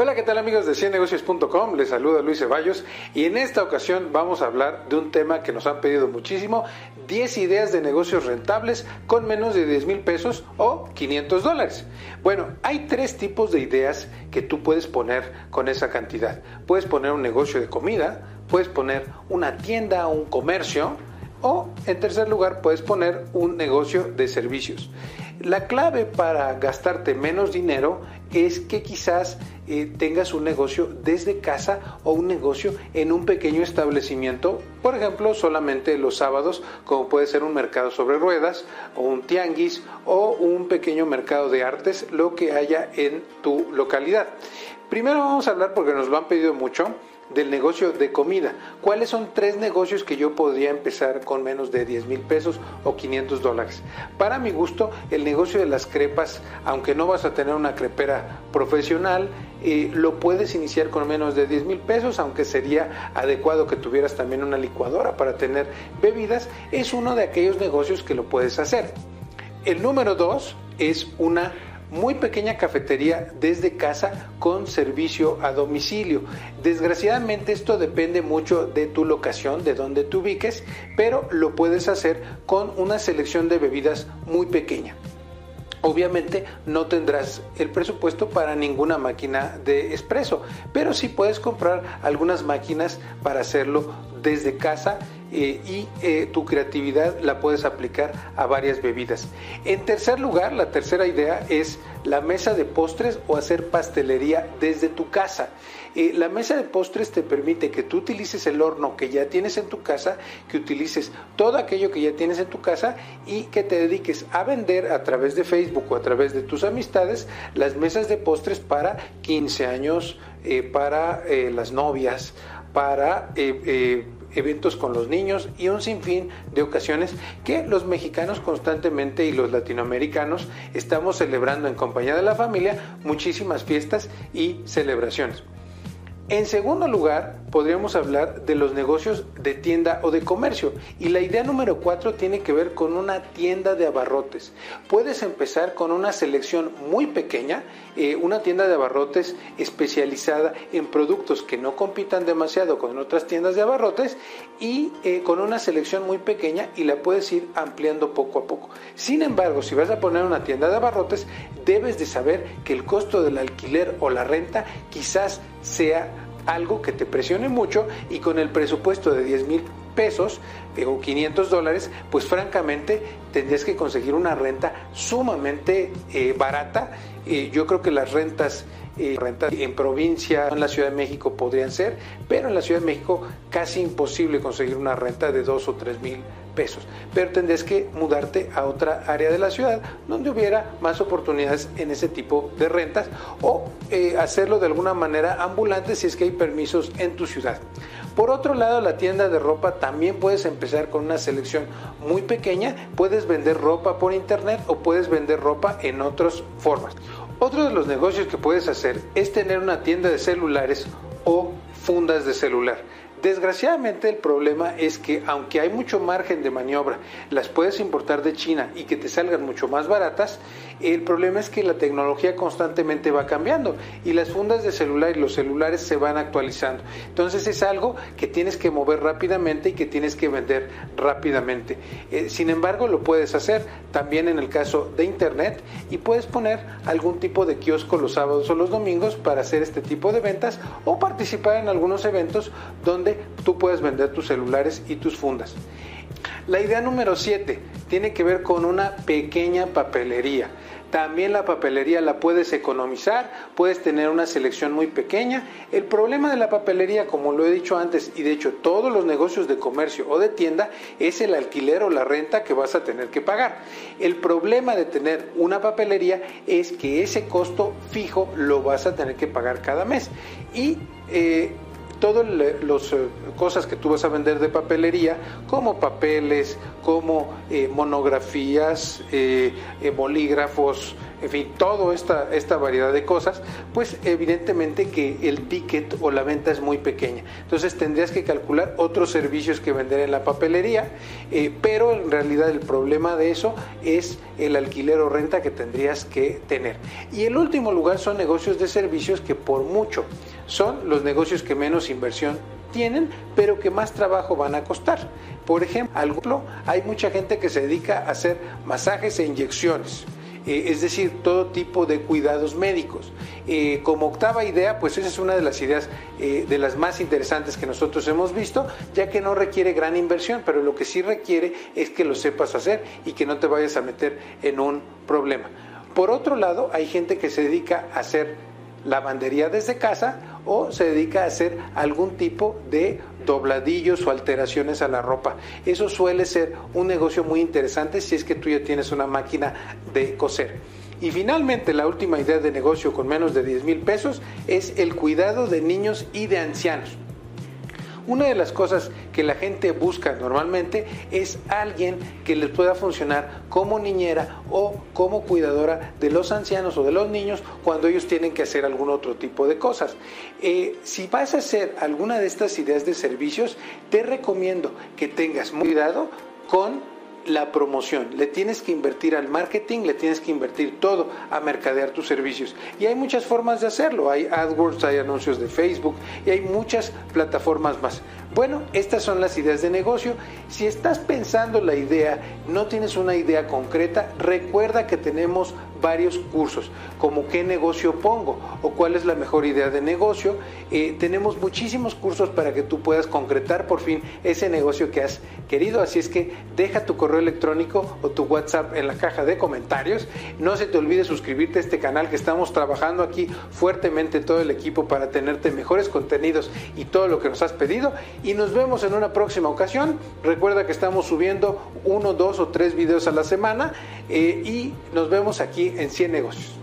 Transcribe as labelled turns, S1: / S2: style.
S1: Hola, ¿qué tal amigos de ciennegocios.com? Les saluda Luis Ceballos y en esta ocasión vamos a hablar de un tema que nos han pedido muchísimo, 10 ideas de negocios rentables con menos de 10 mil pesos o 500 dólares. Bueno, hay tres tipos de ideas que tú puedes poner con esa cantidad. Puedes poner un negocio de comida, puedes poner una tienda, un comercio o en tercer lugar puedes poner un negocio de servicios. La clave para gastarte menos dinero es que quizás eh, tengas un negocio desde casa o un negocio en un pequeño establecimiento, por ejemplo, solamente los sábados, como puede ser un mercado sobre ruedas o un tianguis o un pequeño mercado de artes, lo que haya en tu localidad. Primero vamos a hablar porque nos lo han pedido mucho del negocio de comida. ¿Cuáles son tres negocios que yo podría empezar con menos de 10 mil pesos o 500 dólares? Para mi gusto, el negocio de las crepas, aunque no vas a tener una crepera profesional, eh, lo puedes iniciar con menos de 10 mil pesos, aunque sería adecuado que tuvieras también una licuadora para tener bebidas. Es uno de aquellos negocios que lo puedes hacer. El número dos es una muy pequeña cafetería desde casa con servicio a domicilio. Desgraciadamente esto depende mucho de tu locación, de donde te ubiques, pero lo puedes hacer con una selección de bebidas muy pequeña. Obviamente no tendrás el presupuesto para ninguna máquina de espresso, pero sí puedes comprar algunas máquinas para hacerlo desde casa eh, y eh, tu creatividad la puedes aplicar a varias bebidas. En tercer lugar, la tercera idea es la mesa de postres o hacer pastelería desde tu casa. Eh, la mesa de postres te permite que tú utilices el horno que ya tienes en tu casa, que utilices todo aquello que ya tienes en tu casa y que te dediques a vender a través de Facebook o a través de tus amistades las mesas de postres para 15 años, para las novias, para eventos con los niños y un sinfín de ocasiones que los mexicanos constantemente y los latinoamericanos estamos celebrando en compañía de la familia muchísimas fiestas y celebraciones. En segundo lugar, podríamos hablar de los negocios de tienda o de comercio. Y la idea número cuatro tiene que ver con una tienda de abarrotes. Puedes empezar con una selección muy pequeña, eh, una tienda de abarrotes especializada en productos que no compitan demasiado con otras tiendas de abarrotes y eh, con una selección muy pequeña y la puedes ir ampliando poco a poco. Sin embargo, si vas a poner una tienda de abarrotes, debes de saber que el costo del alquiler o la renta quizás sea algo que te presione mucho y con el presupuesto de 10 mil pesos eh, o 500 dólares, pues francamente tendrías que conseguir una renta sumamente eh, barata. Eh, yo creo que las rentas, rentas en provincia, en la Ciudad de México podrían ser, pero en la Ciudad de México casi imposible conseguir una renta de 2 o 3 mil pesos. Pero tendrías que mudarte a otra área de la ciudad donde hubiera más oportunidades en ese tipo de rentas o hacerlo de alguna manera ambulante si es que hay permisos en tu ciudad. Por otro lado, la tienda de ropa también puedes empezar con una selección muy pequeña. Puedes vender ropa por internet o puedes vender ropa en otras formas. Otro de los negocios que puedes hacer es tener una tienda de celulares o fundas de celular. Desgraciadamente el problema es que aunque hay mucho margen de maniobra, las puedes importar de China y que te salgan mucho más baratas, el problema es que la tecnología constantemente va cambiando y las fundas de celular y los celulares se van actualizando. Entonces es algo que tienes que mover rápidamente y que tienes que vender rápidamente. Eh, sin embargo, lo puedes hacer también en el caso de Internet y puedes poner algún tipo de kiosco los sábados o los domingos para hacer este tipo de ventas o participar en algunos eventos donde tú puedes vender tus celulares y tus fundas. La idea número 7 tiene que ver con una pequeña papelería. También la papelería la puedes economizar, puedes tener una selección muy pequeña. El problema de la papelería, como lo he dicho antes, y de hecho todos los negocios de comercio o de tienda, es el alquiler o la renta que vas a tener que pagar. El problema de tener una papelería es que ese costo fijo lo vas a tener que pagar cada mes. Y eh, todas las eh, cosas que tú vas a vender de papelería, como papeles, como eh, monografías, eh, bolígrafos, en fin, toda esta, esta variedad de cosas, pues evidentemente que el ticket o la venta es muy pequeña. Entonces tendrías que calcular otros servicios que vender en la papelería, eh, pero en realidad el problema de eso es el alquiler o renta que tendrías que tener. Y el último lugar son negocios de servicios que por mucho son los negocios que menos inversión tienen, pero que más trabajo van a costar. Por ejemplo, hay mucha gente que se dedica a hacer masajes e inyecciones. Eh, es decir, todo tipo de cuidados médicos. Eh, como octava idea, pues esa es una de las ideas eh, de las más interesantes que nosotros hemos visto, ya que no requiere gran inversión, pero lo que sí requiere es que lo sepas hacer y que no te vayas a meter en un problema. Por otro lado, hay gente que se dedica a hacer lavandería desde casa o se dedica a hacer algún tipo de dobladillos o alteraciones a la ropa. Eso suele ser un negocio muy interesante si es que tú ya tienes una máquina de coser. Y finalmente, la última idea de negocio con menos de 10 mil pesos es el cuidado de niños y de ancianos. Una de las cosas que la gente busca normalmente es alguien que les pueda funcionar como niñera o como cuidadora de los ancianos o de los niños cuando ellos tienen que hacer algún otro tipo de cosas. Eh, si vas a hacer alguna de estas ideas de servicios, te recomiendo que tengas cuidado con la promoción, le tienes que invertir al marketing, le tienes que invertir todo a mercadear tus servicios. Y hay muchas formas de hacerlo, hay AdWords, hay anuncios de Facebook y hay muchas plataformas más. Bueno, estas son las ideas de negocio. Si estás pensando la idea, no tienes una idea concreta, recuerda que tenemos varios cursos, como qué negocio pongo o cuál es la mejor idea de negocio. Eh, tenemos muchísimos cursos para que tú puedas concretar por fin ese negocio que has querido. Así es que deja tu correo electrónico o tu WhatsApp en la caja de comentarios. No se te olvide suscribirte a este canal que estamos trabajando aquí fuertemente todo el equipo para tenerte mejores contenidos y todo lo que nos has pedido y nos vemos en una próxima ocasión. Recuerda que estamos subiendo uno, dos o tres videos a la semana eh, y nos vemos en 100 negocios.